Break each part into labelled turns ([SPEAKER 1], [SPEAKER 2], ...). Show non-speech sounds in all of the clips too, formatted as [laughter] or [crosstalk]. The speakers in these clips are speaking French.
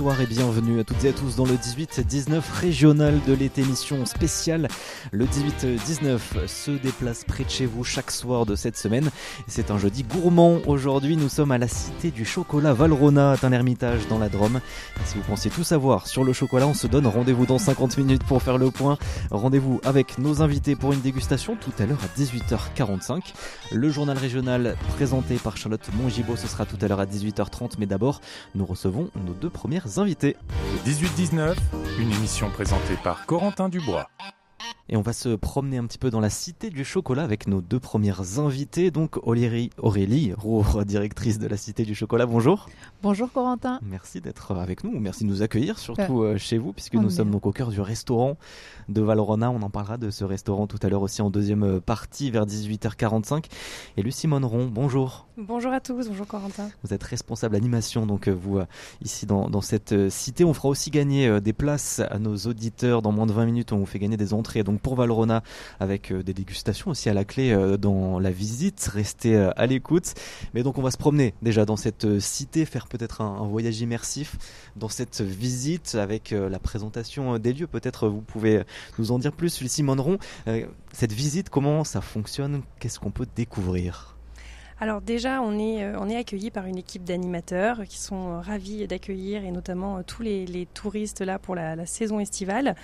[SPEAKER 1] Bonsoir et bienvenue à toutes et à tous dans le 18-19 régional de l'été émission spéciale. Le 18-19 se déplace près de chez vous chaque soir de cette semaine. C'est un jeudi gourmand. Aujourd'hui, nous sommes à la Cité du Chocolat Valrona, un ermitage dans la Drôme. si vous pensiez tout savoir sur le chocolat, on se donne rendez-vous dans 50 minutes pour faire le point. Rendez-vous avec nos invités pour une dégustation tout à l'heure à 18h45. Le journal régional présenté par Charlotte Mongibaud, ce sera tout à l'heure à 18h30. Mais d'abord, nous recevons nos deux premières
[SPEAKER 2] Le 18-19, une émission présentée par Corentin Dubois.
[SPEAKER 1] Et on va se promener un petit peu dans la cité du chocolat avec nos deux premières invités. Donc Aurélie, Aurélie Roure, directrice de la cité du chocolat. Bonjour.
[SPEAKER 3] Bonjour Corentin.
[SPEAKER 1] Merci d'être avec nous. Merci de nous accueillir, surtout euh, chez vous, puisque nous sommes donc au cœur du restaurant de Valrona. On en parlera de ce restaurant tout à l'heure aussi en deuxième euh, partie vers 18h45. Et Lucie Monneron, bonjour.
[SPEAKER 4] Bonjour à tous, bonjour Corentin.
[SPEAKER 1] Vous êtes responsable animation, donc euh, vous, ici dans, dans, cette cité. On fera aussi gagner des places à nos auditeurs. Dans moins de 20 minutes, on vous fait gagner des entrées. Donc pour Valrona avec euh, des dégustations aussi à la clé euh, dans la visite. Restez euh, à l'écoute. Mais donc on va se promener déjà dans cette cité, faire peut-être un, voyage immersif dans cette visite avec la présentation des lieux. Peut-être vous pouvez nous en dire plus, Lucie Monneron. Cette visite, comment ça fonctionne? Qu'est-ce qu'on peut découvrir?
[SPEAKER 4] Alors déjà, on est accueilli par une équipe d'animateurs qui sont ravis d'accueillir et notamment tous les, touristes là pour la saison estivale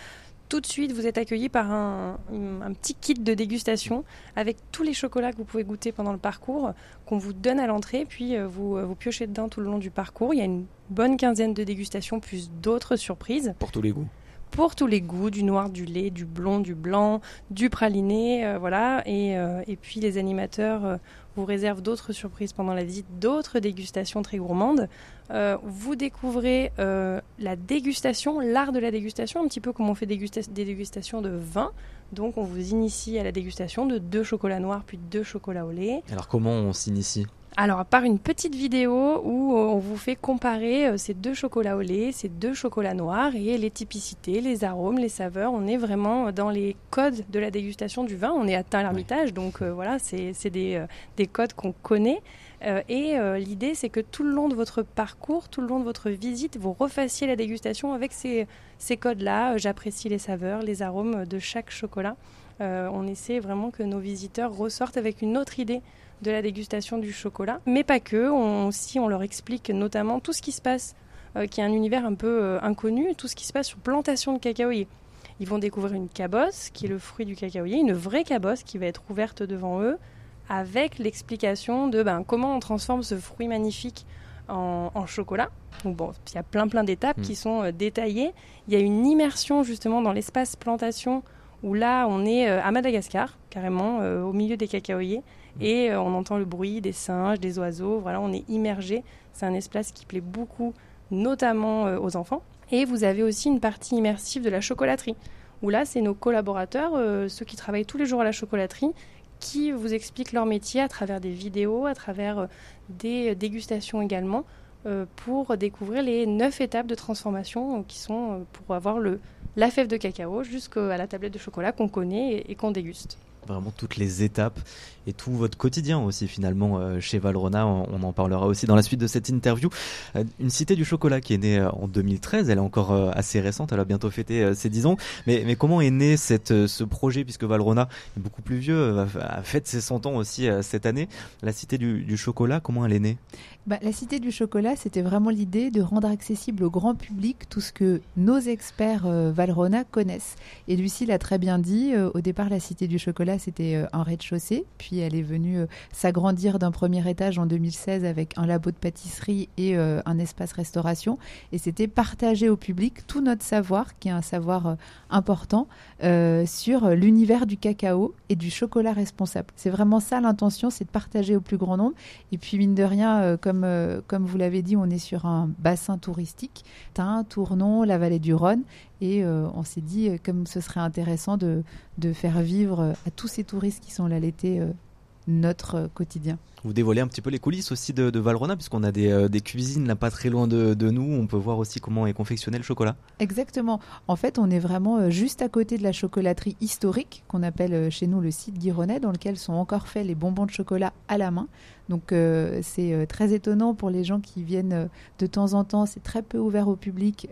[SPEAKER 4] tout de suite, vous êtes accueilli par un, petit kit de dégustation avec tous les chocolats que vous pouvez goûter pendant le parcours, qu'on vous donne à l'entrée, puis euh, vous, euh, vous piochez dedans tout le long du parcours. Il y a une bonne quinzaine de dégustations, plus d'autres surprises.
[SPEAKER 1] Pour tous les goûts
[SPEAKER 4] pour tous les goûts, du noir, du lait, du blond, du blanc, du praliné, euh, voilà. Et, et, puis les animateurs vous réserve d'autres surprises pendant la visite, d'autres dégustations très gourmandes. Euh, vous découvrez euh, la dégustation, l'art de la dégustation, un petit peu comme on fait des dégustations de vin. Donc on vous initie à la dégustation de deux chocolats noirs puis deux chocolats au lait.
[SPEAKER 1] Alors comment on s'initie?
[SPEAKER 4] Alors, à part une petite vidéo où euh, on vous fait comparer euh, ces deux chocolats au lait, ces deux chocolats noirs et les typicités, les arômes, les saveurs, on est vraiment dans les codes de la dégustation du vin. On est atteint l'Ermitage, donc euh, voilà, c'est des, des, codes qu'on connaît. et l'idée, c'est que tout le long de votre parcours, tout le long de votre visite, vous refassiez la dégustation avec ces, ces codes-là. J'apprécie les saveurs, les arômes de chaque chocolat. on essaie vraiment que nos visiteurs ressortent avec une autre idée de la dégustation du chocolat. Mais pas que, on, aussi on leur explique notamment tout ce qui se passe, euh, qui est un univers un peu euh, inconnu, tout ce qui se passe sur plantation de cacaoyer. Ils vont découvrir une cabosse, qui est le fruit du cacaoyer, une vraie cabosse qui va être ouverte devant eux, avec l'explication de ben, comment on transforme ce fruit magnifique en, chocolat. Donc bon, il y a plein plein d'étapes qui hmm. sont euh, détaillées. Il y a une immersion justement dans l'espace plantation où là on est à Madagascar, carrément au milieu des cacaoyers et euh, on entend le bruit des singes, des oiseaux. Voilà, on est immergé. C'est un espace qui plaît beaucoup, notamment euh, aux enfants. Et vous avez aussi une partie immersive de la chocolaterie, où là, c'est nos collaborateurs, euh, ceux qui travaillent tous les jours à la chocolaterie, qui vous expliquent leur métier à travers des vidéos, à travers des dégustations également, pour découvrir les neuf étapes de transformation qui sont pour avoir le, la fève de cacao jusqu'à la tablette de chocolat qu'on connaît et qu'on déguste.
[SPEAKER 1] Vraiment toutes les étapes et tout votre quotidien aussi finalement euh, chez Valrona. On, en parlera aussi dans la suite de cette interview. Euh, une cité du chocolat qui est née euh, en 2013, elle est encore assez récente, elle a bientôt fêté ses 10 ans. Mais, comment est né ce projet puisque Valrona est beaucoup plus vieux, a, fête ses 100 ans aussi cette année. La cité du, chocolat, comment elle est née?
[SPEAKER 3] Bah, La Cité du Chocolat, c'était vraiment l'idée de rendre accessible au grand public tout ce que nos experts Valrona connaissent. Et Lucie l'a très bien dit, au départ, la Cité du Chocolat, c'était un rez-de-chaussée, puis elle est venue s'agrandir d'un premier étage en 2016 avec un labo de pâtisserie et un espace restauration. Et c'était partager au public tout notre savoir, qui est un savoir important, sur l'univers du cacao et du chocolat responsable. C'est vraiment ça l'intention, c'est de partager au plus grand nombre. Et puis, mine de rien, comme euh, comme, vous l'avez dit, on est sur un bassin touristique, Tain, Tournon, la vallée du Rhône. Et euh, on s'est dit, euh, comme ce serait intéressant de, faire vivre à tous ces touristes qui sont là l'été notre quotidien.
[SPEAKER 1] Vous dévoilez un petit peu les coulisses aussi de, Valrona, puisqu'on a des, des, cuisines là pas très loin de, de, nous. On peut voir aussi comment est confectionné le chocolat.
[SPEAKER 3] Exactement. En fait, on est vraiment juste à côté de la chocolaterie historique, qu'on appelle chez nous le site Guironnet, dans lequel sont encore faits les bonbons de chocolat à la main. Donc euh, c'est euh, très étonnant pour les gens qui viennent euh, de temps en temps. C'est très peu ouvert au public.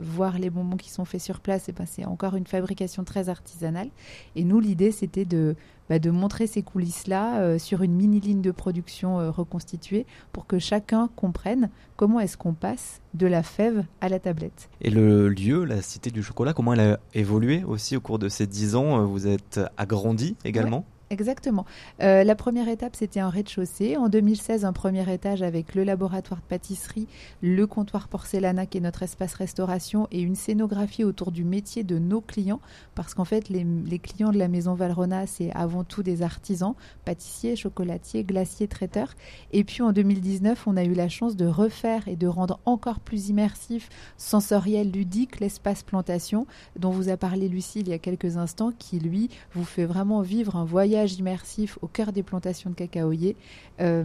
[SPEAKER 3] voir les bonbons qui sont faits sur place, et eh ben, c'est encore une fabrication très artisanale. Et nous, l'idée, c'était de, bah, de montrer ces coulisses-là sur une mini ligne de production reconstituée pour que chacun comprenne comment est-ce qu'on passe de la fève à la tablette.
[SPEAKER 1] Et le lieu, la Cité du Chocolat, comment elle a évolué aussi au cours de ces dix ans? Vous êtes agrandi également?
[SPEAKER 3] Exactement. Euh, la première étape, c'était un rez-de-chaussée. En 2016, un premier étage avec le laboratoire de pâtisserie, le comptoir porcelana qui est notre espace restauration et une scénographie autour du métier de nos clients. Parce qu'en fait, les, clients de la maison Valrona, c'est avant tout des artisans, pâtissiers, chocolatiers, glaciers, traiteurs. Et puis en 2019, on a eu la chance de refaire et de rendre encore plus immersif, sensoriel, ludique l'espace plantation dont vous a parlé Lucie il y a quelques instants, qui lui vous fait vraiment vivre un voyage immersif au cœur des plantations de cacaoyers euh,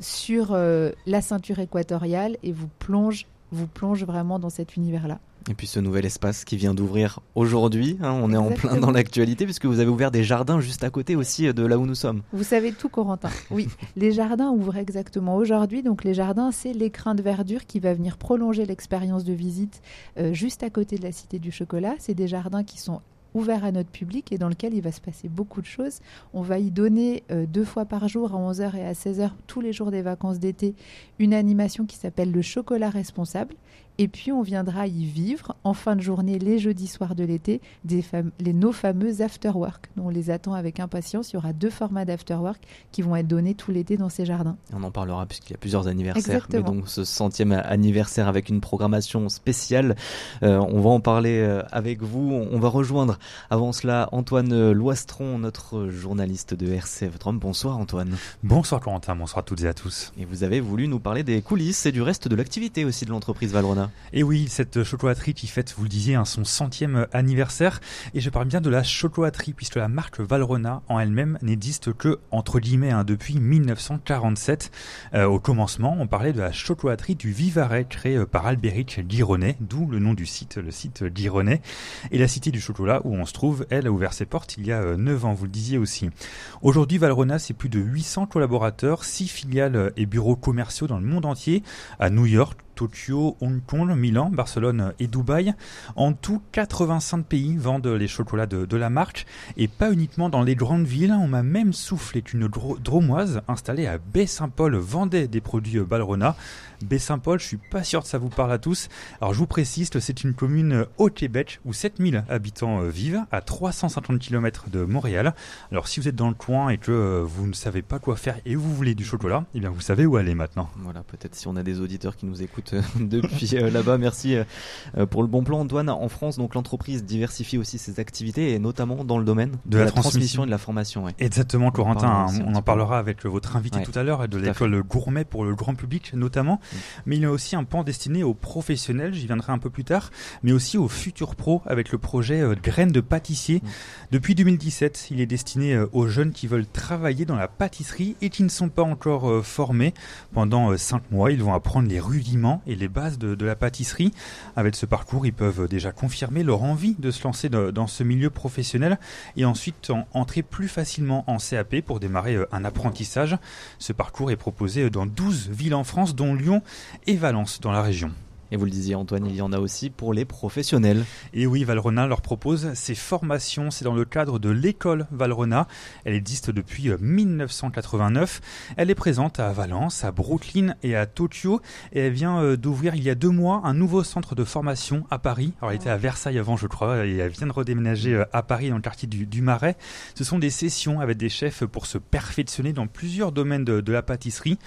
[SPEAKER 3] sur euh, la ceinture équatoriale et vous plonge, vous plonge vraiment dans cet univers-là.
[SPEAKER 1] Et puis ce nouvel espace qui vient d'ouvrir aujourd'hui, hein, on est en plein dans l'actualité puisque vous avez ouvert des jardins juste à côté aussi de là où nous sommes.
[SPEAKER 3] Vous savez tout Corentin. Oui, [laughs] les jardins ouvrent exactement aujourd'hui. Donc les jardins, c'est l'écrin de verdure qui va venir prolonger l'expérience de visite euh, juste à côté de la Cité du Chocolat. C'est des jardins qui sont ouvert à notre public et dans lequel il va se passer beaucoup de choses. On va y donner euh, deux fois par jour à 11h et à 16h tous les jours des vacances d'été une animation qui s'appelle le chocolat responsable et puis on viendra y vivre en fin de journée, les jeudis soirs de l'été, les, nos fameux after-work. On les attend avec impatience. Il y aura deux formats d'after-work qui vont être donnés tout l'été dans ces jardins.
[SPEAKER 1] On en parlera puisqu'il y a plusieurs anniversaires. Mais donc ce centième anniversaire avec une programmation spéciale. Euh, on va en parler euh, avec vous. On va rejoindre avant cela Antoine Loistron, notre journaliste de RCF Drôme. Bonsoir Antoine.
[SPEAKER 5] Bonsoir Corentin, bonsoir à toutes et à tous.
[SPEAKER 1] Et vous avez voulu nous parler des coulisses et du reste de l'activité aussi de l'entreprise Valrona.
[SPEAKER 5] Et oui, cette chocolaterie qui fête, vous le disiez, hein, son centième anniversaire. Et je parle bien de la chocolaterie, puisque la marque Valrona en elle-même n'existe que, entre guillemets, hein, depuis 1947. Euh, au commencement, on parlait de la chocolaterie du Vivarais, créée euh, par Albéric Guironnet, d'où le nom du site, le site Guironnet. Et la cité du chocolat, où on se trouve, elle a ouvert ses portes il y a 9 euh, ans, vous le disiez aussi. Aujourd'hui, Valrona, c'est plus de 800 collaborateurs, 6 filiales et bureaux commerciaux dans le monde entier, à New York, Tokyo, Hong Kong, Milan, Barcelone et Dubaï. En tout, 85 pays vendent les chocolats de, la marque et pas uniquement dans les grandes villes. On m'a même soufflé qu'une dromoise installée à Baie-Saint-Paul vendait des produits Balrona. Baie-Saint-Paul, je suis pas sûr que ça vous parle à tous. Alors je vous précise que c'est une commune au Québec où 7000 habitants euh, vivent à 350 km de Montréal. Alors si vous êtes dans le coin et que euh, vous ne savez pas quoi faire et vous voulez du chocolat, eh bien vous savez où aller maintenant.
[SPEAKER 1] Voilà, peut-être si on a des auditeurs qui nous écoutent euh, [laughs] depuis là-bas, merci pour le bon plan Antoine. En France, donc l'entreprise diversifie aussi ses activités et notamment dans le domaine de, la, transmission et de la formation.
[SPEAKER 5] Exactement, Corentin. On, en parlera avec votre invité tout à l'heure de l'école gourmet pour le grand public notamment. Mais il y a aussi un pan destiné aux professionnels, j'y viendrai un peu plus tard, mais aussi aux futurs pros avec le projet euh, Graines de pâtissier. Mm. Depuis 2017, il est destiné euh, aux jeunes qui veulent travailler dans la pâtisserie et qui ne sont pas encore euh, formés. Pendant 5 mois, ils vont apprendre les rudiments et les bases de, la pâtisserie. Avec ce parcours, ils peuvent déjà confirmer leur envie de se lancer dans ce milieu professionnel et ensuite entrer plus facilement en CAP pour démarrer un apprentissage. Ce parcours est proposé dans 12 villes en France, dont Lyon, et Valence dans la région.
[SPEAKER 1] Et vous le disiez Antoine, il y en a aussi pour les professionnels.
[SPEAKER 5] Et oui, Valrona leur propose ces formations, c'est dans le cadre de l'école Valrona. Elle existe depuis 1989. Euh, elle est présente à Valence, à Brooklyn et à Tokyo. Et elle vient euh, d'ouvrir il y a deux mois un nouveau centre de formation à Paris. Alors elle était à Versailles avant je crois, et elle vient de redéménager euh, à Paris dans le quartier du, Marais. Ce sont des sessions avec des chefs pour se perfectionner dans plusieurs domaines de la pâtisserie.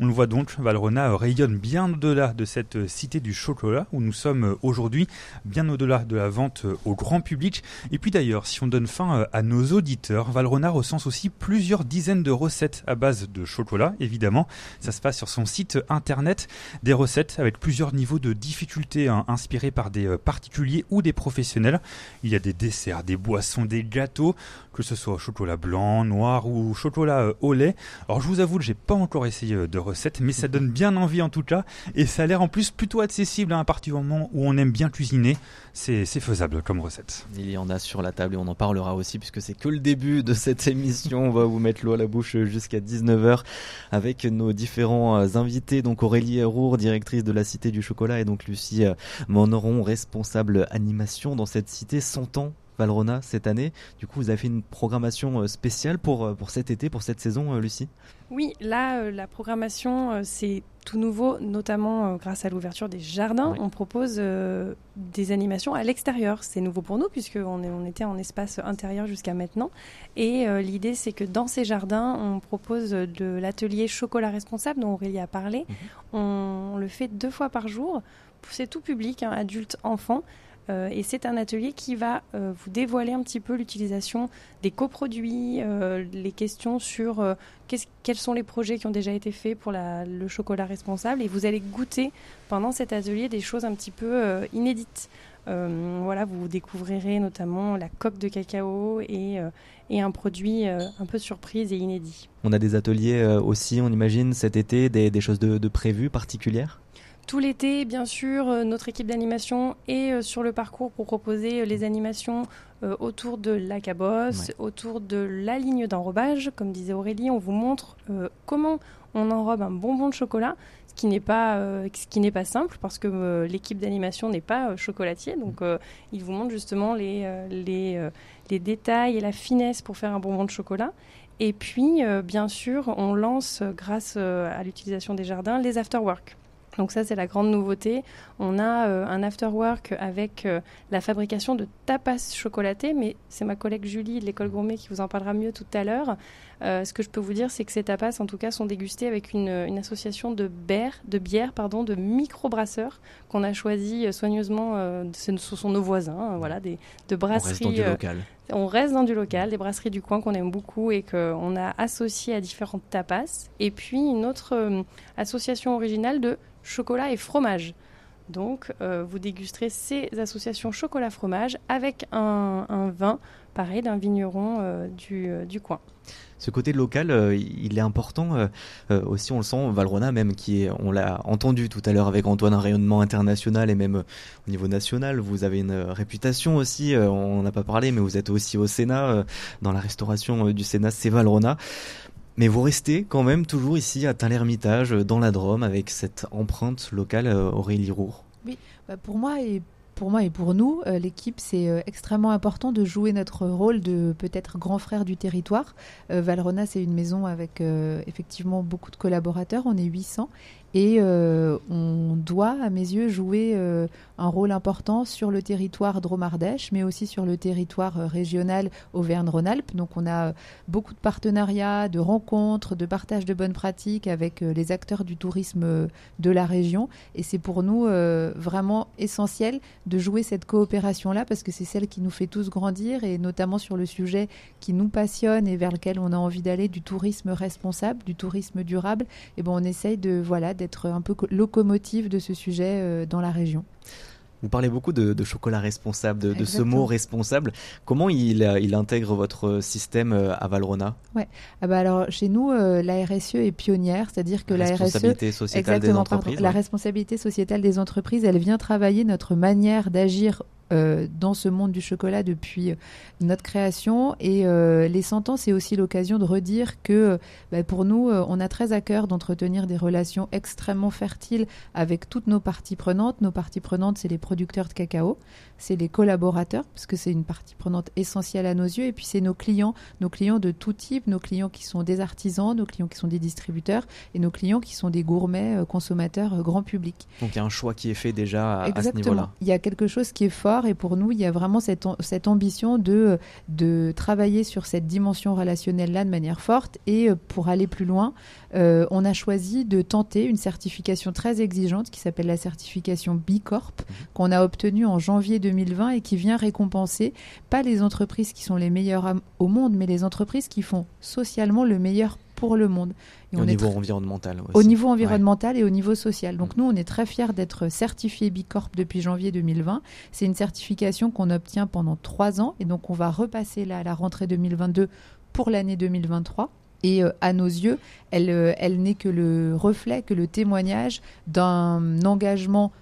[SPEAKER 5] On le voit donc, Valrhona rayonne bien au-delà de cette cité du chocolat où nous sommes aujourd'hui, bien au-delà de la vente au grand public. Et puis d'ailleurs, si on donne fin à nos auditeurs, Valrhona recense aussi plusieurs dizaines de recettes à base de chocolat, évidemment. Ça se passe sur son site internet, des recettes avec plusieurs niveaux de difficulté hein, inspirés par des particuliers ou des professionnels. Il y a des desserts, des boissons, des gâteaux, que ce soit chocolat blanc, noir ou chocolat euh, au lait. Alors je vous avoue que j'ai pas encore essayé euh, de recette, mais ça donne bien envie en tout cas, et ça a l'air en plus plutôt accessible hein, à partir du moment où on aime bien cuisiner. C'est faisable comme recette.
[SPEAKER 1] Il y en a sur la table et on en parlera aussi puisque c'est que le début de cette [laughs] émission. On va vous mettre l'eau à la bouche jusqu'à 19h avec nos différents euh, invités. Donc Aurélie Hérour, directrice de la Cité du Chocolat et donc Lucie Moneron, responsable animation dans cette cité 100 ans Valrona cette année. Du coup, vous avez fait une programmation euh, spéciale pour, euh, pour cet été, pour cette saison, euh, Lucie?
[SPEAKER 4] Oui, là, la programmation, c'est tout nouveau, notamment grâce à l'ouverture des jardins. On propose des animations à l'extérieur. C'est nouveau pour nous, puisqu'on on était en espace intérieur jusqu'à maintenant. Et l'idée, c'est que dans ces jardins, on propose de l'atelier chocolat responsable dont Aurélie a parlé. Mhm. On, le fait deux fois par jour. C'est tout public, hein, adultes, enfants. Euh, et c'est un atelier qui va euh, vous dévoiler un petit peu l'utilisation des coproduits, euh, les questions sur quels sont les projets qui ont déjà été faits pour le chocolat responsable. Et vous allez goûter pendant cet atelier des choses un petit peu inédites. voilà, vous découvrirez notamment la coque de cacao et, un produit un peu surprise et inédit.
[SPEAKER 1] On a des ateliers aussi, on imagine, cet été, des, choses de, de prévues particulières?
[SPEAKER 4] Tout l'été, bien sûr, euh, notre équipe d'animation est euh, sur le parcours pour proposer euh, les animations autour de la cabosse, autour de la ligne d'enrobage. Comme disait Aurélie, on vous montre comment on enrobe un bonbon de chocolat, ce qui n'est pas, ce qui n'est pas simple parce que l'équipe d'animation n'est pas chocolatier. Donc, il vous montre justement les, les, les, détails et la finesse pour faire un bonbon de chocolat. Et puis, bien sûr, on lance, grâce à l'utilisation des jardins, les afterwork. Donc ça, c'est la grande nouveauté. On a euh, un after-work avec euh, la fabrication de tapas chocolatés, mais c'est ma collègue Julie de l'école gourmet qui vous en parlera mieux tout à l'heure. Euh, ce que je peux vous dire, c'est que ces tapas, en tout cas, sont dégustés avec une, association de bières, de bière, pardon, de micro-brasseurs qu'on a choisi soigneusement. ce sont nos voisins, hein, voilà, des, de brasseries.
[SPEAKER 1] On reste dans du local.
[SPEAKER 4] On reste dans du local, des brasseries du coin qu'on aime beaucoup et qu'on a associées à différentes tapas. Et puis une autre association originale de chocolat et fromage. Donc, euh, vous dégusterez ces associations chocolat-fromage avec un, vin, pareil, d'un vigneron euh, euh, du, coin.
[SPEAKER 1] Ce côté local, il est important aussi, on le sent, Valrona même, qui est, on l'a entendu tout à l'heure avec Antoine, un rayonnement international et même au niveau national. Vous avez une réputation aussi, on n'a pas parlé, mais vous êtes aussi au Sénat, dans la restauration du Sénat, c'est Valrona. Mais vous restez quand même toujours ici à Tain-l'Hermitage, dans la Drôme, avec cette empreinte locale euh, Aurélie Roux.
[SPEAKER 3] Oui, bah, pour moi et pour moi et pour nous, euh, l'équipe, c'est euh, extrêmement important de jouer notre rôle de peut-être grand frère du territoire. Valrona, c'est une maison avec effectivement beaucoup de collaborateurs, on est 800, et on doit, à mes yeux, jouer un rôle important sur le territoire Dromardèche, mais aussi sur le territoire euh, régional Auvergne-Rhône-Alpes. Donc on a euh, beaucoup de partenariats, de rencontres, de partage de bonnes pratiques avec euh, les acteurs du tourisme de la région. Et c'est pour nous vraiment essentiel de jouer cette coopération-là parce que c'est celle qui nous fait tous grandir et notamment sur le sujet qui nous passionne et vers lequel on a envie d'aller du tourisme responsable, du tourisme durable. Et bon, on essaye de voilà d'être un peu locomotive de ce sujet dans la région.
[SPEAKER 1] Vous parlez beaucoup de, chocolat responsable, de, ce mot responsable. Comment il, il intègre votre système euh, à Valrona
[SPEAKER 3] Ouais. Ah bah alors chez nous, euh, la RSE est pionnière, c'est-à-dire que la,
[SPEAKER 1] responsabilité RSE, sociétale des entreprises,
[SPEAKER 3] la responsabilité sociétale des entreprises, elle vient travailler notre manière d'agir euh, dans ce monde du chocolat depuis euh, notre création. Et euh, les 100 ans, c'est aussi l'occasion de redire que bah, pour nous, on a très à cœur d'entretenir des relations extrêmement fertiles avec toutes nos parties prenantes. Nos parties prenantes, c'est les producteurs de cacao, c'est les collaborateurs, parce que c'est une partie prenante essentielle à nos yeux, et puis c'est nos clients, nos clients de tout type, nos clients qui sont des artisans, nos clients qui sont des distributeurs, et nos clients qui sont des gourmets consommateurs grand public.
[SPEAKER 1] Donc il y a un choix qui est fait déjà à, à ce niveau-là.
[SPEAKER 3] Il y a quelque chose qui est fort et pour nous, il y a vraiment cette, cette ambition de, de travailler sur cette dimension relationnelle-là de manière forte et euh, pour aller plus loin, euh, on a choisi de tenter une certification très exigeante qui s'appelle la certification B Corp mhm. qu'on a obtenue en janvier 2020 et qui vient récompenser pas les entreprises qui sont les meilleures au monde, mais les entreprises qui font socialement le meilleur pour le monde.
[SPEAKER 1] Et au niveau environnemental
[SPEAKER 3] Au niveau environnemental et au niveau social. Donc mm. nous, on est très fiers d'être certifié Bicorp depuis janvier 2020. C'est une certification qu'on obtient pendant trois ans et donc on va repasser là à la rentrée 2022 pour l'année 2023. Et euh, à nos yeux, elle, euh, elle n'est que le reflet, que le témoignage d'un engagement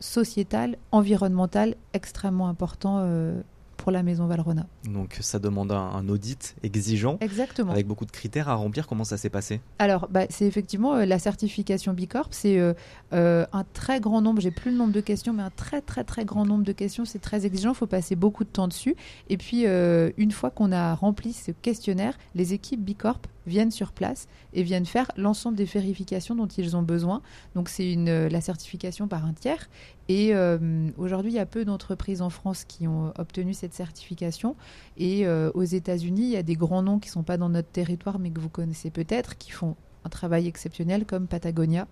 [SPEAKER 3] sociétal, environnemental extrêmement important euh, pour la maison Valrona.
[SPEAKER 1] Donc ça demande un, audit exigeant,
[SPEAKER 3] Exactement.
[SPEAKER 1] avec beaucoup de critères à remplir. Comment ça s'est passé?
[SPEAKER 3] Alors bah, c'est effectivement euh, la certification Bicorp, c'est euh, euh, un très grand nombre, j'ai plus le nombre de questions, mais un très très très grand nombre de questions, c'est très exigeant, il faut passer beaucoup de temps dessus. Et puis une fois qu'on a rempli ce questionnaire, les équipes Bicorp viennent sur place et viennent faire l'ensemble des vérifications dont ils ont besoin. Donc c'est une la certification par un tiers. Et euh, aujourd'hui, il y a peu d'entreprises en France qui ont obtenu cette certification. Et euh, aux États-Unis, il y a des grands noms qui ne sont pas dans notre territoire, mais que vous connaissez peut-être, qui font un travail exceptionnel, comme Patagonia,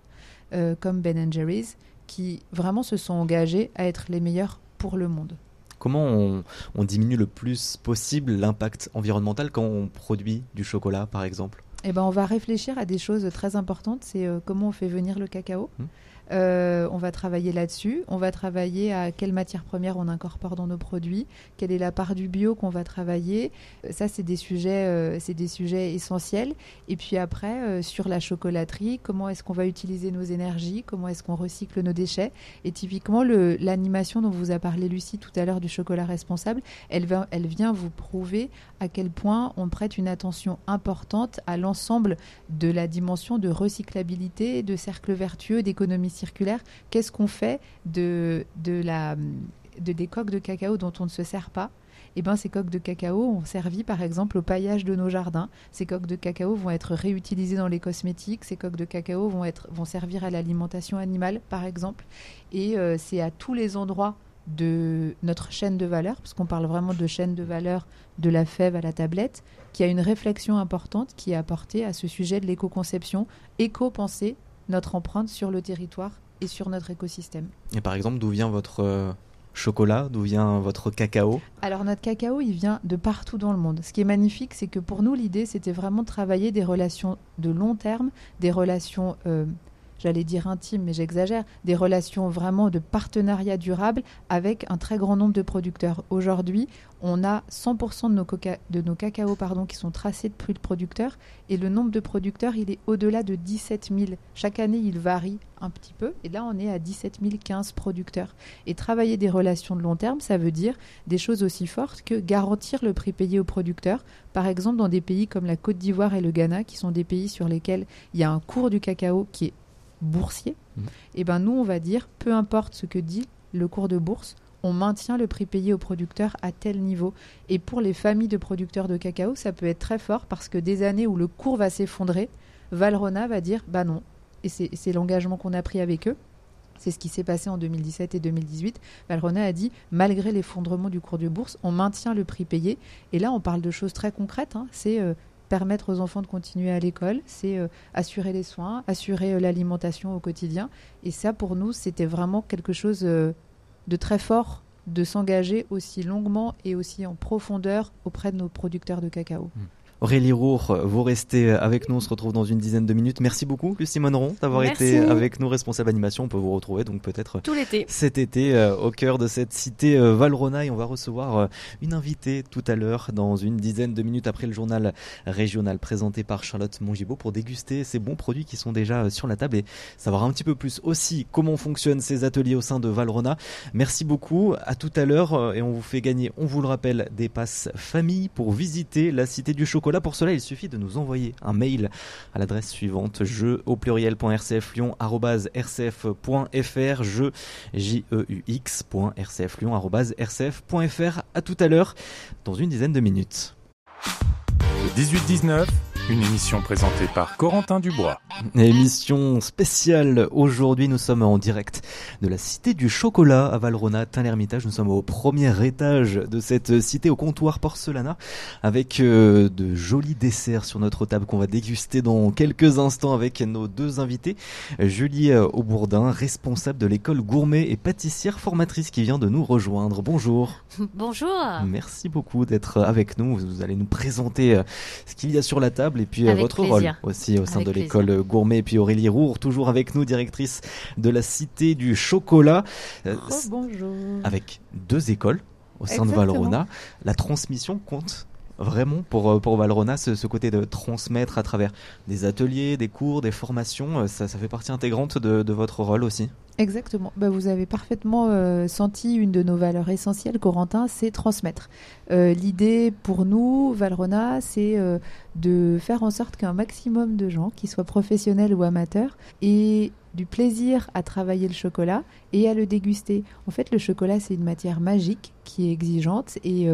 [SPEAKER 3] euh, comme Ben Jerry's, qui vraiment se sont engagés à être les meilleurs pour le monde.
[SPEAKER 1] Comment on, on diminue le plus possible l'impact environnemental quand on produit du chocolat, par exemple?
[SPEAKER 3] Eh ben, on va réfléchir à des choses très importantes. C'est comment on fait venir le cacao. Mmh. Euh, on va travailler là-dessus. On va travailler à quelle matière première on incorpore dans nos produits, quelle est la part du bio qu'on va travailler. Euh, ça, c'est des sujets, euh, c'est des sujets essentiels. Et puis après, sur la chocolaterie, comment est-ce qu'on va utiliser nos énergies, comment est-ce qu'on recycle nos déchets. Et typiquement, l'animation dont vous a parlé Lucie tout à l'heure du chocolat responsable, elle, elle vient vous prouver à quel point on prête une attention importante à l'ensemble de la dimension de recyclabilité, de cercle vertueux, d'économie circulaire, qu'est-ce qu'on fait de, des coques de cacao dont on ne se sert pas? Eh ben, ces coques de cacao ont servi par exemple au paillage de nos jardins. Ces coques de cacao vont être réutilisées dans les cosmétiques. Ces coques de cacao vont, servir à l'alimentation animale par exemple. Et euh, c'est à tous les endroits de notre chaîne de valeur, parce qu'on parle vraiment de chaîne de valeur de la fève à la tablette, qu'il y a une réflexion importante qui est apportée à ce sujet de l'éco-conception, éco-pensée notre empreinte sur le territoire et sur notre écosystème.
[SPEAKER 1] Et par exemple, d'où vient votre euh, chocolat D'où vient votre cacao?
[SPEAKER 3] Alors notre cacao, il vient de partout dans le monde. Ce qui est magnifique, c'est que pour nous, l'idée, c'était vraiment de travailler des relations de long terme, des relations... Euh, j'allais dire intimes, mais j'exagère, des relations vraiment de partenariat durable avec un très grand nombre de producteurs. Aujourd'hui, on a 100% de nos, coca pardon, qui sont tracés de plus de producteurs et le nombre de producteurs, il est au-delà de 17 000. Chaque année, il varie un petit peu et là, on est à 17 015 producteurs. Et travailler des relations de long terme, ça veut dire des choses aussi fortes que garantir le prix payé aux producteurs. Par exemple, dans des pays comme la Côte d'Ivoire et le Ghana, qui sont des pays sur lesquels il y a un cours du cacao qui est boursier, mmh. et eh ben nous, on va dire, peu importe ce que dit le cours de bourse, on maintient le prix payé aux producteurs à tel niveau. Et pour les familles de producteurs de cacao, ça peut être très fort parce que des années où le cours va s'effondrer, Valrona va dire bah non. Et c'est l'engagement qu'on a pris avec eux. C'est ce qui s'est passé en 2017 et 2018. Valrona a dit, malgré l'effondrement du cours de bourse, on maintient le prix payé. Et là, on parle de choses très concrètes. Hein. C'est euh, permettre aux enfants de continuer à l'école, c'est euh, assurer les soins, assurer euh, l'alimentation au quotidien. Et ça, pour nous, c'était vraiment quelque chose de très fort de s'engager aussi longuement et aussi en profondeur auprès de nos producteurs de cacao.
[SPEAKER 1] Mmh. Aurélie Roure, vous restez avec nous, on se retrouve dans une dizaine de minutes. Merci beaucoup Lucie Monneron d'avoir été avec nous, responsable animation. On peut vous retrouver donc peut-être
[SPEAKER 4] tout l'été
[SPEAKER 1] cet été euh, au cœur de cette cité euh, Valrona et on va recevoir euh, une invitée tout à l'heure dans une dizaine de minutes après le journal régional présenté par Charlotte Mongibaud pour déguster ces bons produits qui sont déjà sur la table et savoir un petit peu plus aussi comment fonctionnent ces ateliers au sein de Valrona. Merci beaucoup, à tout à l'heure et on vous fait gagner, on vous le rappelle, des passes famille pour visiter la cité du chocolat pour cela, il suffit de nous envoyer un mail à l'adresse suivante jeu au pluriel.rcflyon.rcf.fr jeu j e u x.rcflyon.rcf.fr. À tout à l'heure dans une dizaine de minutes.
[SPEAKER 2] 18-19 une émission présentée par Corentin Dubois.
[SPEAKER 1] Émission spéciale. Aujourd'hui, nous sommes en direct de la Cité du Chocolat à Valrona, Tain-l'Hermitage. Nous sommes au premier étage de cette cité au comptoir Porcelana avec euh, de jolis desserts sur notre table qu'on va déguster dans quelques instants avec nos deux invités. Julie euh, Aubourdin, responsable de l'école gourmet et pâtissière formatrice qui vient de nous rejoindre. Bonjour. [laughs]
[SPEAKER 6] Bonjour.
[SPEAKER 1] Merci beaucoup d'être avec nous. Vous allez nous présenter euh, ce qu'il y a sur la table et puis
[SPEAKER 6] Avec
[SPEAKER 1] votre
[SPEAKER 6] plaisir.
[SPEAKER 1] rôle aussi au sein
[SPEAKER 6] Avec
[SPEAKER 1] de l'école gourmet. Et puis Aurélie Roure, toujours avec nous, directrice de la Cité du Chocolat, euh,
[SPEAKER 3] Oh, bonjour.
[SPEAKER 1] avec deux écoles au sein de. Valrona. La transmission compte vraiment pour, euh, pour Valrona, ce, ce côté de transmettre à travers des ateliers, des cours, des formations. euh, Ça, ça fait partie intégrante de, de votre rôle aussi.
[SPEAKER 3] Exactement. Bah, vous avez parfaitement euh, senti une de nos valeurs essentielles, Corentin, c'est transmettre. Euh, L'idée pour nous, Valrona, c'est euh, de faire en sorte qu'un maximum de gens, qu'ils soient professionnels ou amateurs, aient du plaisir à travailler le chocolat et à le déguster. En fait, le chocolat, c'est une matière magique qui est exigeante et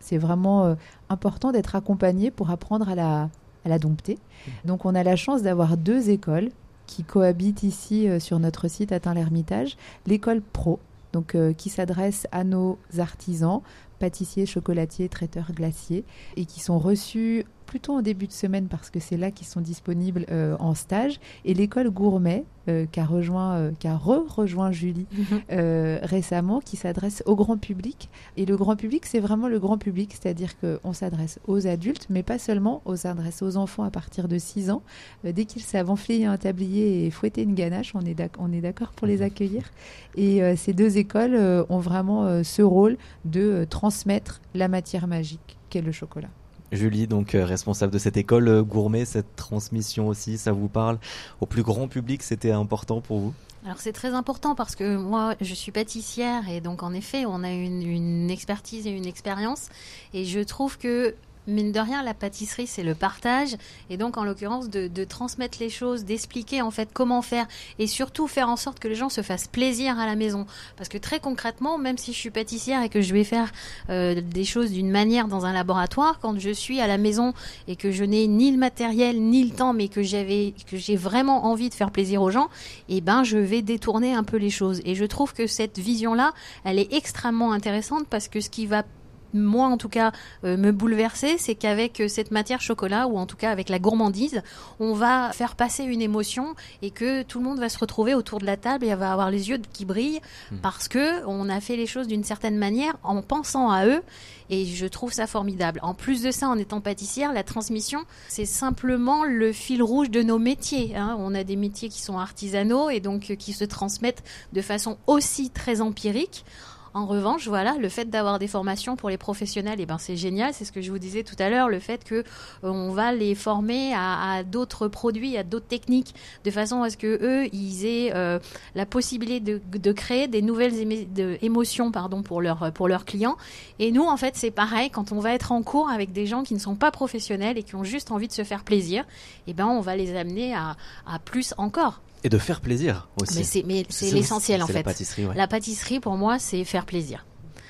[SPEAKER 3] c'est vraiment important d'être accompagné pour apprendre à la, à la dompter. Donc, on a la chance d'avoir deux écoles qui cohabitent ici euh, sur notre site atteint l'Ermitage, l'école pro, donc euh, qui s'adresse à nos artisans, pâtissiers, chocolatiers, traiteurs, glaciers, et qui sont reçus plutôt en début de semaine parce que c'est là qu'ils sont disponibles euh, en stage, et l'école gourmet euh, qu'a rejoint, euh, qu'a re-rejoint Julie [laughs] euh, récemment, qui s'adresse au grand public. Et le grand public, c'est vraiment le grand public, c'est-à-dire qu'on s'adresse aux adultes, mais pas seulement, on s'adresse aux enfants à partir de 6 ans. Dès qu'ils savent enfler un tablier et fouetter une ganache, on est d'ac- on est d'accord pour les accueillir. Et ces deux écoles ont vraiment ce rôle de transmettre la matière magique qu'est le chocolat.
[SPEAKER 1] Julie, donc euh, responsable de cette école euh, gourmet, cette transmission aussi, ça vous parle Au plus grand public, c'était important pour vous?
[SPEAKER 6] Alors c'est très important parce que moi je suis pâtissière et donc en effet on a une, une expertise et une expérience. Et je trouve que mine de rien la pâtisserie c'est le partage. Et donc en l'occurrence de, de transmettre les choses, d'expliquer en fait comment faire. Et surtout faire en sorte que les gens se fassent plaisir à la maison. Parce que très concrètement même si je suis pâtissière et que je vais faire euh, des choses d'une manière dans un laboratoire quand je suis à la maison et que je n'ai ni le matériel ni le temps mais que j'avais que j'ai vraiment envie de faire plaisir aux gens eh ben je vais détourner un peu les choses. Et je trouve que cette vision-là, elle est extrêmement intéressante parce que ce qui va moi en tout cas euh, me bouleverser, c'est qu'avec euh, cette matière chocolat ou en tout cas avec la gourmandise, on va faire passer une émotion et que tout le monde va se retrouver autour de la table et va avoir les yeux qui brillent
[SPEAKER 1] Mhm.
[SPEAKER 6] parce que on a fait les choses d'une certaine manière en pensant à eux et je trouve ça formidable. En plus de ça, en étant pâtissière, la transmission, c'est simplement le fil rouge de nos métiers. hein. On a des métiers qui sont artisanaux et donc euh, qui se transmettent de façon aussi très empirique. En revanche, voilà, le fait d'avoir des formations pour les professionnels, eh ben c'est génial. C'est ce que je vous disais tout à l'heure, le fait que euh, on va les former à, d'autres produits, à d'autres techniques, de façon à ce que eux, ils aient euh, la possibilité de, créer des nouvelles émotions, pardon, pour leurs clients. Et nous, en fait, c'est pareil. Quand on va être en cours avec des gens qui ne sont pas professionnels et qui ont juste envie de se faire plaisir, eh ben, on va les amener à plus encore.
[SPEAKER 1] Et de faire plaisir aussi.
[SPEAKER 6] Mais c'est l'essentiel en fait.
[SPEAKER 1] La pâtisserie, ouais.
[SPEAKER 6] La pâtisserie, pour moi, c'est faire plaisir.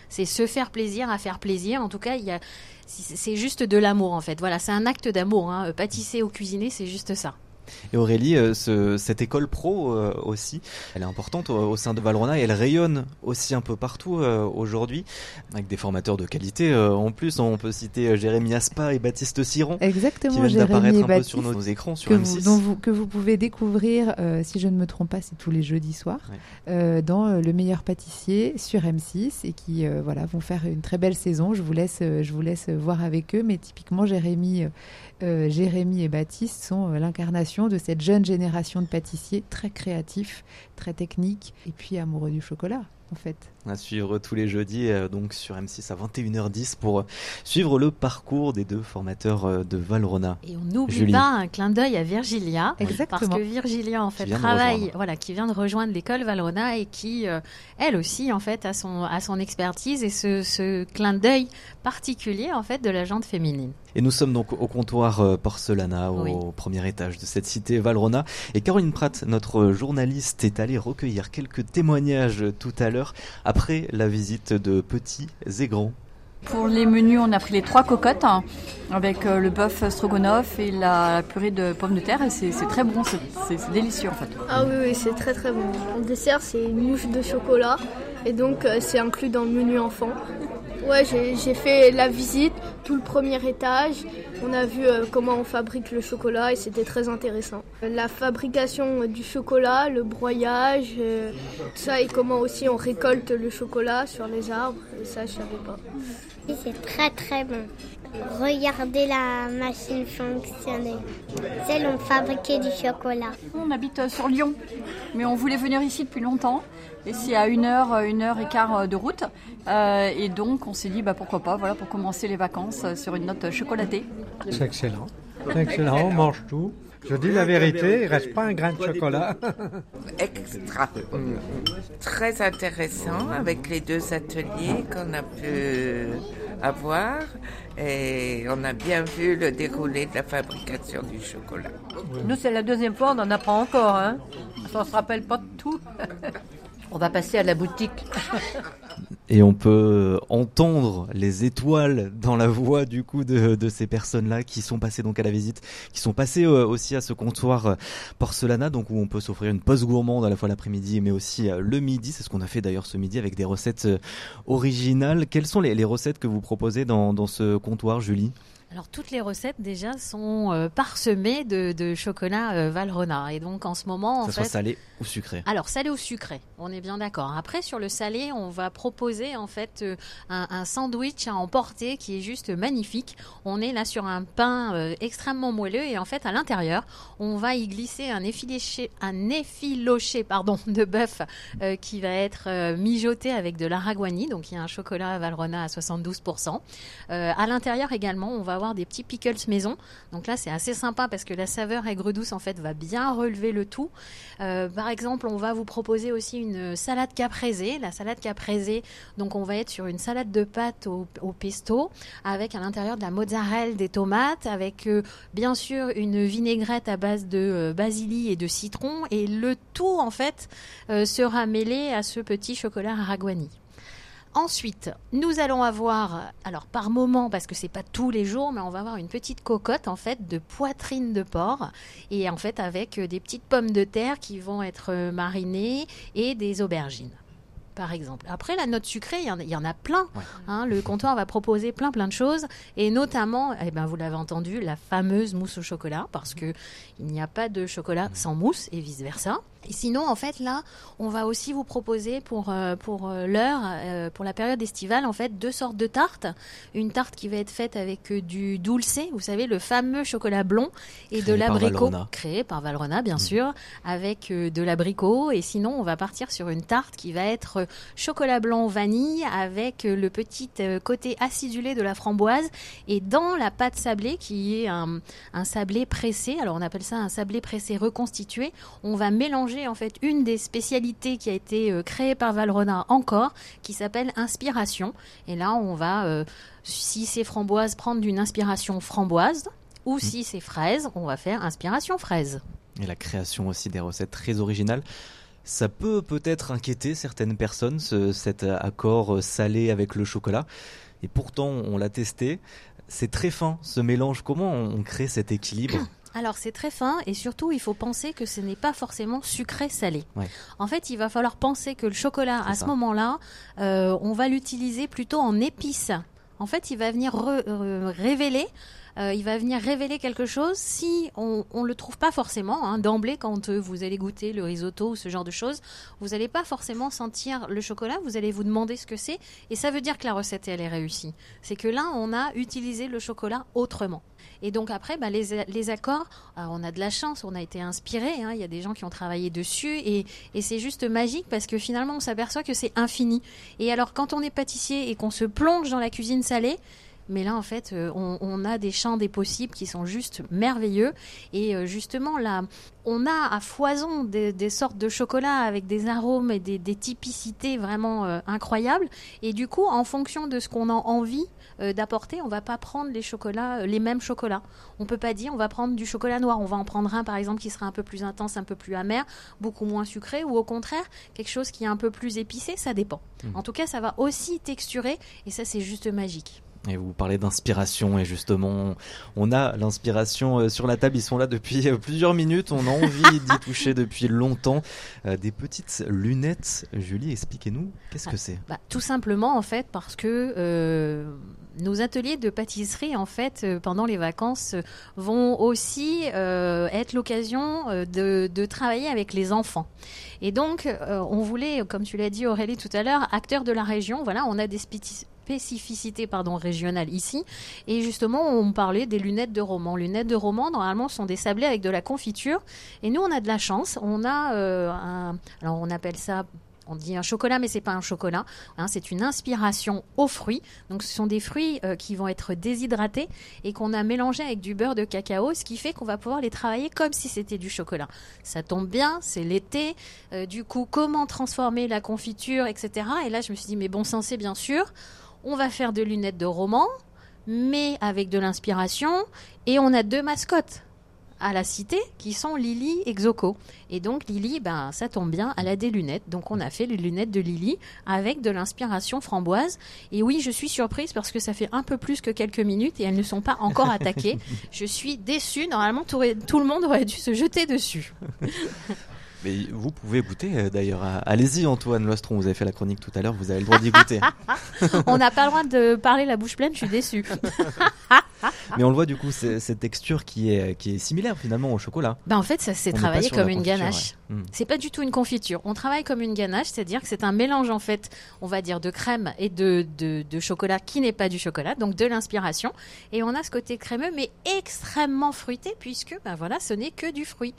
[SPEAKER 6] C'est se faire plaisir à faire plaisir. En tout cas, il y a, c'est c'est juste de l'amour, en fait. Voilà, c'est un acte d'amour. Hein. Pâtisser ou cuisiner, c'est juste ça.
[SPEAKER 1] Et Aurélie, euh, ce- cette école pro euh, aussi, elle est importante au, au sein de Valrhona et elle rayonne aussi un peu partout euh, aujourd'hui, avec des formateurs de qualité. en plus, on peut citer Jérémy Aspa et Baptiste Siron, qui viennent d'apparaître un peu sur nos, nos écrans, sur
[SPEAKER 3] que
[SPEAKER 1] M6.
[SPEAKER 3] vous, dont vous- que vous pouvez découvrir, si je ne me trompe pas, c'est tous les jeudis soirs,
[SPEAKER 1] Ouais.
[SPEAKER 3] dans Le Meilleur Pâtissier sur M6 et qui voilà, vont faire une très belle saison. Je vous laisse, je vous laisse voir avec eux, mais typiquement Jérémy, Jérémy et Baptiste sont euh, de cette jeune génération de pâtissiers très créatifs, très techniques et puis amoureux du chocolat en fait.
[SPEAKER 1] À suivre tous les jeudis euh, donc sur M6 à 21h10 pour suivre le parcours des deux formateurs euh, de Valrhona.
[SPEAKER 6] Et on n'oublie
[SPEAKER 1] Julie.
[SPEAKER 6] pas un clin d'œil à Virgilia. Parce
[SPEAKER 3] Exactement.
[SPEAKER 6] que Virgilia, en fait, travaille, voilà, qui vient de rejoindre l'école Valrhona et qui, euh, elle aussi, en fait, a son, a son expertise et ce, ce clin d'œil particulier, en fait, de la jante féminine.
[SPEAKER 1] Et nous sommes donc au comptoir Porcelana, au
[SPEAKER 6] Oui.
[SPEAKER 1] premier étage de cette cité Valrhona. Et Caroline Pratt, notre journaliste, est allée recueillir quelques témoignages tout à l'heure après la visite de petits et grands.
[SPEAKER 7] Pour les menus, on a pris les trois cocottes hein, avec euh, le bœuf stroganoff et la purée de pommes de terre. Et c'est très bon, c'est délicieux en fait.
[SPEAKER 8] Ah oui, oui c'est très très bon. Le dessert, c'est une mouche de chocolat et donc euh, c'est inclus dans le menu enfant. Ouais, j'ai fait la visite, tout le premier étage. On a vu euh, comment on fabrique le chocolat et c'était très intéressant. La fabrication du chocolat, le broyage, tout ça et comment aussi on récolte le chocolat sur les arbres, ça je savais pas.
[SPEAKER 9] C'est très très bon. Regardez la machine fonctionner. Celles ont fabriqué du chocolat.
[SPEAKER 7] On habite euh, sur Lyon, mais on voulait venir ici depuis longtemps. Et c'est à une heure, euh, une heure et quart euh, de route. et donc on s'est dit bah, pourquoi pas, voilà, pour commencer les vacances sur une note chocolatée.
[SPEAKER 10] C'est excellent. C'est excellent, on mange tout. Je dis la vérité, il reste pas un grain de chocolat. [laughs]
[SPEAKER 11] Extra. Très intéressant avec les deux ateliers qu'on a pu avoir et on a bien vu le déroulé de la fabrication du chocolat.
[SPEAKER 12] Nous, c'est la deuxième fois, on en apprend encore. Hein. On ne se rappelle pas de tout. [laughs] on va passer à la boutique.
[SPEAKER 1] Et on peut entendre les étoiles dans la voix du coup de, ces personnes-là qui sont passées donc à la visite, qui sont passées euh, aussi à ce comptoir euh, porcelana, donc où on peut s'offrir une pause gourmande à la fois l'après-midi mais aussi euh, le midi. C'est ce qu'on a fait d'ailleurs ce midi avec des recettes originales. Quelles sont les, recettes que vous proposez dans ce comptoir, Julie?
[SPEAKER 6] Alors toutes les recettes déjà sont euh, parsemées de, chocolat euh, Valrhona et donc en ce moment en
[SPEAKER 1] ça
[SPEAKER 6] fait,
[SPEAKER 1] soit salé ou sucré.
[SPEAKER 6] Alors salé ou sucré, on est bien d'accord. Après sur le salé, on va proposer en fait euh, un, sandwich à emporter qui est juste magnifique. On est là sur un pain extrêmement moelleux et en fait à l'intérieur, on va y glisser un effiloché, un effiloché pardon de bœuf qui va être mijoté avec de l'araguani, donc il y a un chocolat Valrhona à 72%. à l'intérieur également, on va avoir des petits pickles maison. Donc là, c'est assez sympa parce que la saveur aigre douce en fait va bien relever le tout. Euh, par exemple, on va vous proposer aussi une salade caprese. La salade caprese, donc on va être sur une salade de pâtes au, pesto avec à l'intérieur de la mozzarella, des tomates, avec euh, bien sûr une vinaigrette à base de euh, basilic et de citron. Et le tout en fait sera mêlé à ce petit chocolat araguani. Ensuite, nous allons avoir, alors par moment, parce que c'est pas tous les jours, mais on va avoir une petite cocotte en fait de poitrine de porc et en fait avec des petites pommes de terre qui vont être marinées et des aubergines par exemple. Après, la note sucrée, il y, en, a plein. Hein. le comptoir va proposer plein plein de choses, et notamment, eh ben, vous l'avez entendu, la fameuse mousse au chocolat, parce que il n'y a pas de chocolat sans mousse et vice versa. Et sinon, en fait, là, on va aussi vous proposer pour euh, pour euh, l'heure, euh, pour la période estivale, en fait, deux sortes de tartes. Une tarte qui va être faite avec du dulce, vous savez, le fameux chocolat blond, et de l'abricot créé par Valrona, bien mm. sûr, avec de l'abricot. Et sinon, on va partir sur une tarte qui va être chocolat blanc vanille avec le petit côté acidulé de la framboise et dans la pâte sablée qui est un, sablé pressé. Alors on appelle ça un sablé pressé reconstitué. On va mélanger en fait une des spécialités qui a été euh, créée par Valrhona encore qui s'appelle inspiration. Et là on va, euh, si c'est framboise, prendre d'une inspiration framboise ou mmh. si c'est fraise, on va faire inspiration fraise.
[SPEAKER 1] Et la création aussi des recettes très originales. Ça peut peut-être inquiéter certaines personnes, cet accord salé avec le chocolat. Et pourtant, on l'a testé. C'est très fin, ce mélange. Comment on crée cet équilibre?
[SPEAKER 6] Alors c'est très fin et surtout il faut penser que ce n'est pas forcément sucré-salé. En fait il va falloir penser que le chocolat à ce moment-là, euh, on va l'utiliser plutôt en épices. En fait il va venir révéler euh, il va venir révéler quelque chose si on ne le trouve pas forcément hein, d'emblée quand euh, vous allez goûter le risotto ou ce genre de choses. Vous n'allez pas forcément sentir le chocolat, vous allez vous demander ce que c'est et ça veut dire que la recette elle est réussie. C'est que là on a utilisé le chocolat autrement. Et donc après, bah, les, accords, on a de la chance, on a été inspiré. Hein. il y a des gens qui ont travaillé dessus et c'est juste magique parce que finalement on s'aperçoit que c'est infini. Et alors quand on est pâtissier et qu'on se plonge dans la cuisine salée, Mais là, en fait, euh, on, on a des champs des possibles qui sont juste merveilleux. Et euh, justement, là, on a à foison des, des sortes de chocolats avec des arômes et des, des typicités vraiment euh, incroyables. Et du coup, en fonction de ce qu'on a envie euh, d'apporter, on va pas prendre les chocolats, les mêmes chocolats. On peut pas dire on va prendre du chocolat noir. On va en prendre un, par exemple, qui sera un peu plus intense, un peu plus amer, beaucoup moins sucré, ou au contraire quelque chose qui est un peu plus épicé. Ça dépend.
[SPEAKER 1] Mhm.
[SPEAKER 6] En tout cas, ça va aussi texturer, et ça, c'est juste magique.
[SPEAKER 1] Et vous parlez d'inspiration et justement, on a l'inspiration euh, sur la table. Ils sont là depuis euh, plusieurs minutes. On a envie [laughs] d'y toucher depuis longtemps. Euh, des petites lunettes. Julie, expliquez-nous, qu'est-ce que c'est?
[SPEAKER 6] Bah, tout simplement en fait parce que euh, nos ateliers de pâtisserie en fait pendant les vacances vont aussi euh, être l'occasion de, de travailler avec les enfants. Et donc euh, on voulait, comme tu l'as dit Aurélie tout à l'heure, acteurs de la région. Voilà, on a des spéci- spécificités pardon régionales ici et justement on parlait des lunettes de roman lunettes de roman normalement sont des sablés avec de la confiture et nous on a de la chance on a euh, un alors on appelle ça on dit un chocolat, mais c'est pas un chocolat. hein, c'est une inspiration aux fruits. Donc, ce sont des fruits euh, qui vont être déshydratés et qu'on a mélangés avec du beurre de cacao, ce qui fait qu'on va pouvoir les travailler comme si c'était du chocolat. Ça tombe bien, c'est l'été. Euh, du coup, comment transformer la confiture, etc. Et là, je me suis dit, mais bon sensé, bien sûr. On va faire de lunettes de roman, mais avec de l'inspiration. Et on a deux mascottes à la cité qui sont Lily et Xoco. Et donc Lily, ben ça tombe bien, elle a des lunettes. Donc on a fait les lunettes de Lily avec de l'inspiration framboise. Et oui, je suis surprise parce que ça fait un peu plus que quelques minutes et elles ne sont pas encore attaquées. [laughs] je suis déçue. Normalement, tout, le monde aurait dû se jeter dessus. [laughs]
[SPEAKER 1] Mais vous pouvez goûter euh, d'ailleurs. à- Allez-y, Antoine Lostron. Vous avez fait la chronique tout à l'heure. Vous avez le droit d'y goûter. [laughs]
[SPEAKER 6] on n'a pas le droit de parler la bouche pleine, je suis déçue. [laughs]
[SPEAKER 1] Mais on le voit du coup, cette texture qui est, qui est similaire finalement au chocolat.
[SPEAKER 6] Ben en fait, ça s'est travaillé comme une ganache.
[SPEAKER 1] ouais. Mm.
[SPEAKER 6] C'est pas du tout une confiture. On travaille comme une ganache, c'est-à-dire que c'est un mélange en fait, on va dire de crème et de, de, de chocolat qui n'est pas du chocolat, donc de l'inspiration. Et on a ce côté crémeux mais extrêmement fruité puisque ben voilà, ce n'est que du fruit.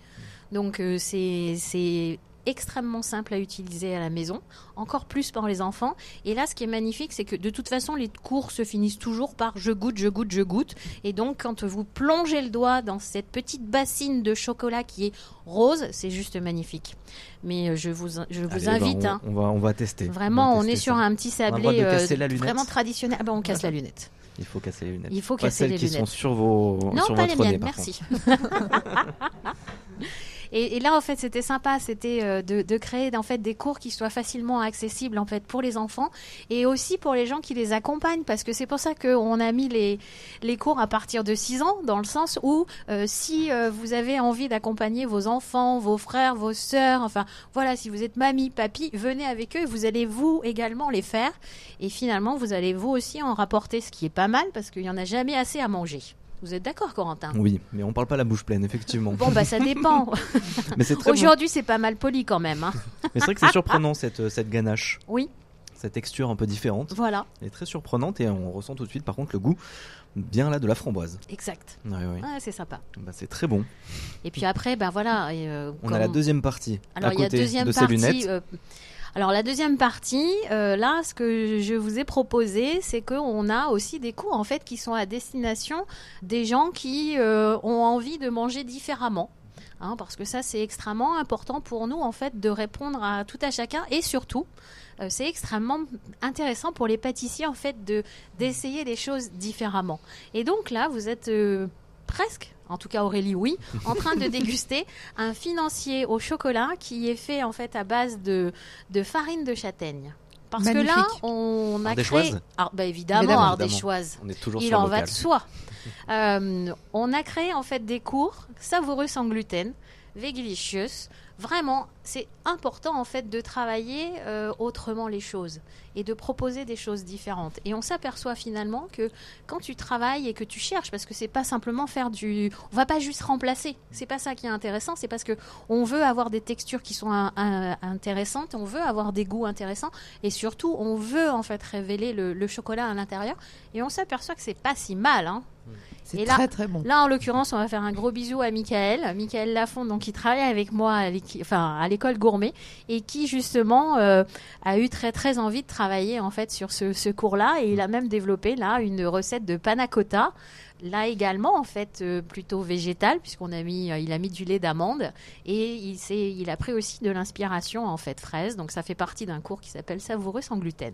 [SPEAKER 6] Donc euh, c'est extrêmement simple à utiliser à la maison, encore plus pour les enfants. Et là, ce qui est magnifique, c'est que de toute façon, les cours se finissent toujours par je goûte, je goûte, je goûte. Et donc, quand vous plongez le doigt dans cette petite bassine de chocolat qui est rose, c'est juste magnifique. Mais euh, je vous, je vous
[SPEAKER 1] Allez, bah,
[SPEAKER 6] invite.
[SPEAKER 1] on,
[SPEAKER 6] hein.
[SPEAKER 1] on va, on va tester.
[SPEAKER 6] Vraiment,
[SPEAKER 1] va
[SPEAKER 6] on est sur un petit sablé euh,
[SPEAKER 1] la
[SPEAKER 6] vraiment traditionnel. Ah ben, on casse la lunette.
[SPEAKER 1] Il faut casser les lunettes.
[SPEAKER 6] Il faut
[SPEAKER 1] Pas
[SPEAKER 6] casser
[SPEAKER 1] celles
[SPEAKER 6] les
[SPEAKER 1] qui sont
[SPEAKER 6] lunettes.
[SPEAKER 1] sur vos
[SPEAKER 6] Non,
[SPEAKER 1] sur
[SPEAKER 6] pas
[SPEAKER 1] votre
[SPEAKER 6] les miennes, merci. [laughs] Et, et là, en fait, c'était sympa, c'était euh, de, de créer en fait des cours qui soient facilement accessibles en fait pour les enfants et aussi pour les gens qui les accompagnent, parce que c'est pour ça qu'on a mis les les cours à partir de 6 ans, dans le sens où euh, si euh, vous avez envie d'accompagner vos enfants, vos frères, vos sœurs, enfin voilà, si vous êtes mamie, papy, venez avec eux, vous allez vous également les faire, et finalement vous allez vous aussi en rapporter, ce qui est pas mal, parce qu'il y en a jamais assez à manger. Vous êtes d'accord, Corentin?
[SPEAKER 1] Oui, mais on parle pas la bouche pleine, effectivement.
[SPEAKER 6] Bon, bah ça dépend. [laughs]
[SPEAKER 1] Mais c'est très bon.
[SPEAKER 6] Aujourd'hui, c'est pas mal poli quand même. hein. [laughs]
[SPEAKER 1] Mais c'est vrai que c'est surprenant cette, cette ganache.
[SPEAKER 6] Oui.
[SPEAKER 1] Cette texture un peu différente.
[SPEAKER 6] Voilà.
[SPEAKER 1] Elle est très surprenante et on ressent tout de suite par contre le goût bien là de la framboise.
[SPEAKER 6] Exact.
[SPEAKER 1] Ouais,
[SPEAKER 6] c'est sympa.
[SPEAKER 1] Bah, c'est très bon.
[SPEAKER 6] Et puis après, ben voilà. et, euh,
[SPEAKER 1] On a la deuxième partie
[SPEAKER 6] Alors il y a deuxième
[SPEAKER 1] de ces
[SPEAKER 6] partie.
[SPEAKER 1] lunettes.
[SPEAKER 6] euh, alors la deuxième partie, euh, là, ce que je vous ai proposé, c'est qu'on a aussi des cours en fait qui sont à destination des gens qui euh, ont envie de manger différemment. Hein, parce que ça, c'est extrêmement important pour nous, en fait, de répondre à tout à chacun. Et surtout, euh, c'est extrêmement intéressant pour les pâtissiers, en fait, de d'essayer les choses différemment. Et donc là, vous êtes presque, en tout cas Aurélie, oui, en train de déguster [laughs] un financier au chocolat qui est fait, en fait, à base de, de farine de châtaigne. Parce que là, on a
[SPEAKER 1] Ardéchoise
[SPEAKER 6] créé... Ah, bah évidemment,
[SPEAKER 1] Évidemment.
[SPEAKER 6] ardéchoise.
[SPEAKER 1] On est toujours
[SPEAKER 6] Il
[SPEAKER 1] sur
[SPEAKER 6] en
[SPEAKER 1] local.
[SPEAKER 6] va de soi. [laughs] Euh, on a créé en fait des cours savoureux sans gluten, vegelicious. Vraiment, c'est important en fait de travailler euh, autrement les choses et de proposer des choses différentes. Et on s'aperçoit finalement que quand tu travailles et que tu cherches, parce que c'est pas simplement faire du, on va pas juste remplacer. C'est pas ça qui est intéressant. C'est parce que on veut avoir des textures qui sont intéressantes, on veut avoir des goûts intéressants et surtout on veut en fait révéler le, le chocolat à l'intérieur. Et on s'aperçoit que c'est pas si mal. Hein.
[SPEAKER 3] C'est
[SPEAKER 6] Et là-
[SPEAKER 3] très très bon.
[SPEAKER 6] Là, en l'occurrence, on va faire un gros bisou à Michael. Michael Lafont, donc, qui travaille avec moi à l'équi- enfin, l'école gourmet et qui, justement, euh, a eu très, très envie de travailler, en fait, sur ce, ce cours-là. Et il a même développé, là, une recette de panna cotta. Là également, en fait, euh, plutôt végétal, puisqu'on a mis, euh, il a mis du lait d'amande et il, il a pris aussi de l'inspiration, en fait, fraise. Donc, ça fait partie d'un cours qui s'appelle Savoureux sans gluten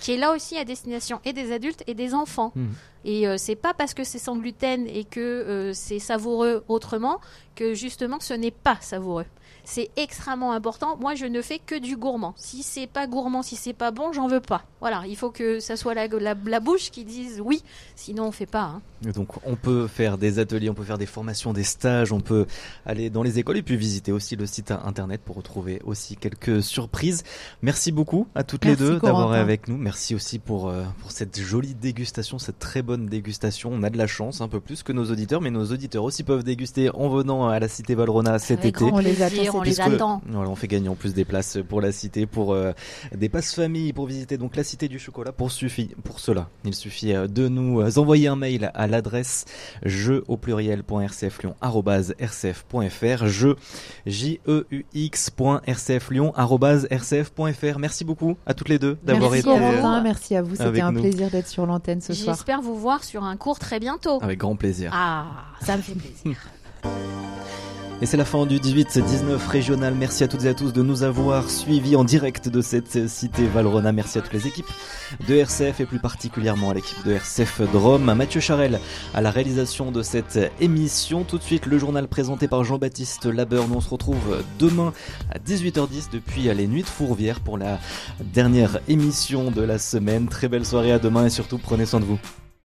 [SPEAKER 6] qui est là aussi à destination et des adultes et des enfants.
[SPEAKER 1] Mhm.
[SPEAKER 6] Et euh, c'est pas parce que c'est sans gluten et que euh, c'est savoureux autrement que justement ce n'est pas savoureux. C'est extrêmement important. Moi, je ne fais que du gourmand. Si c'est pas gourmand, si c'est pas bon, j'en veux pas. Voilà, il faut que ça soit la, la, la bouche qui dise oui, sinon on fait pas. hein.
[SPEAKER 1] Donc on peut faire des ateliers, on peut faire des formations, des stages, on peut aller dans les écoles et puis visiter aussi le site internet pour retrouver aussi quelques surprises. Merci beaucoup à toutes
[SPEAKER 3] Merci,
[SPEAKER 1] les deux d'avoir été avec nous. Merci aussi pour, euh, pour cette jolie dégustation, cette très bonne dégustation. On a de la chance un peu plus que nos auditeurs, mais nos auditeurs aussi peuvent déguster en venant à la Cité Valrhona cet
[SPEAKER 6] Avec
[SPEAKER 1] été.
[SPEAKER 3] On les
[SPEAKER 6] on les attend.
[SPEAKER 1] voilà, on fait gagner en plus des places pour la cité, pour euh, des passes famille, pour visiter donc la cité du chocolat. Pour, suffit, pour cela, il suffit euh, de nous euh, envoyer un mail à l'adresse jeu au pluriel.rcflyon rcf.fr jeu j e u rcf.fr. Merci beaucoup à toutes les deux d'avoir
[SPEAKER 3] Merci
[SPEAKER 1] été euh,
[SPEAKER 3] merci à vous. C'était un
[SPEAKER 1] nous.
[SPEAKER 3] plaisir d'être sur l'antenne ce soir.
[SPEAKER 6] J'espère vous voir sur un cours très bientôt.
[SPEAKER 1] avec grand plaisir.
[SPEAKER 6] Ah, ça me fait plaisir. [laughs]
[SPEAKER 1] Et c'est la fin du 18-19 régional. Merci à toutes et à tous de nous avoir suivis en direct de cette cité Valrhona. Merci à toutes les équipes de RCF et plus particulièrement à l'équipe de RCF Drôme. Mathieu Charel à la réalisation de cette émission. Tout de suite, le journal présenté par Jean-Baptiste Labeur. Nous on se retrouve demain à 18h10 depuis les Nuits de Fourvière pour la dernière émission de la semaine. Très belle soirée à demain et surtout prenez soin de vous.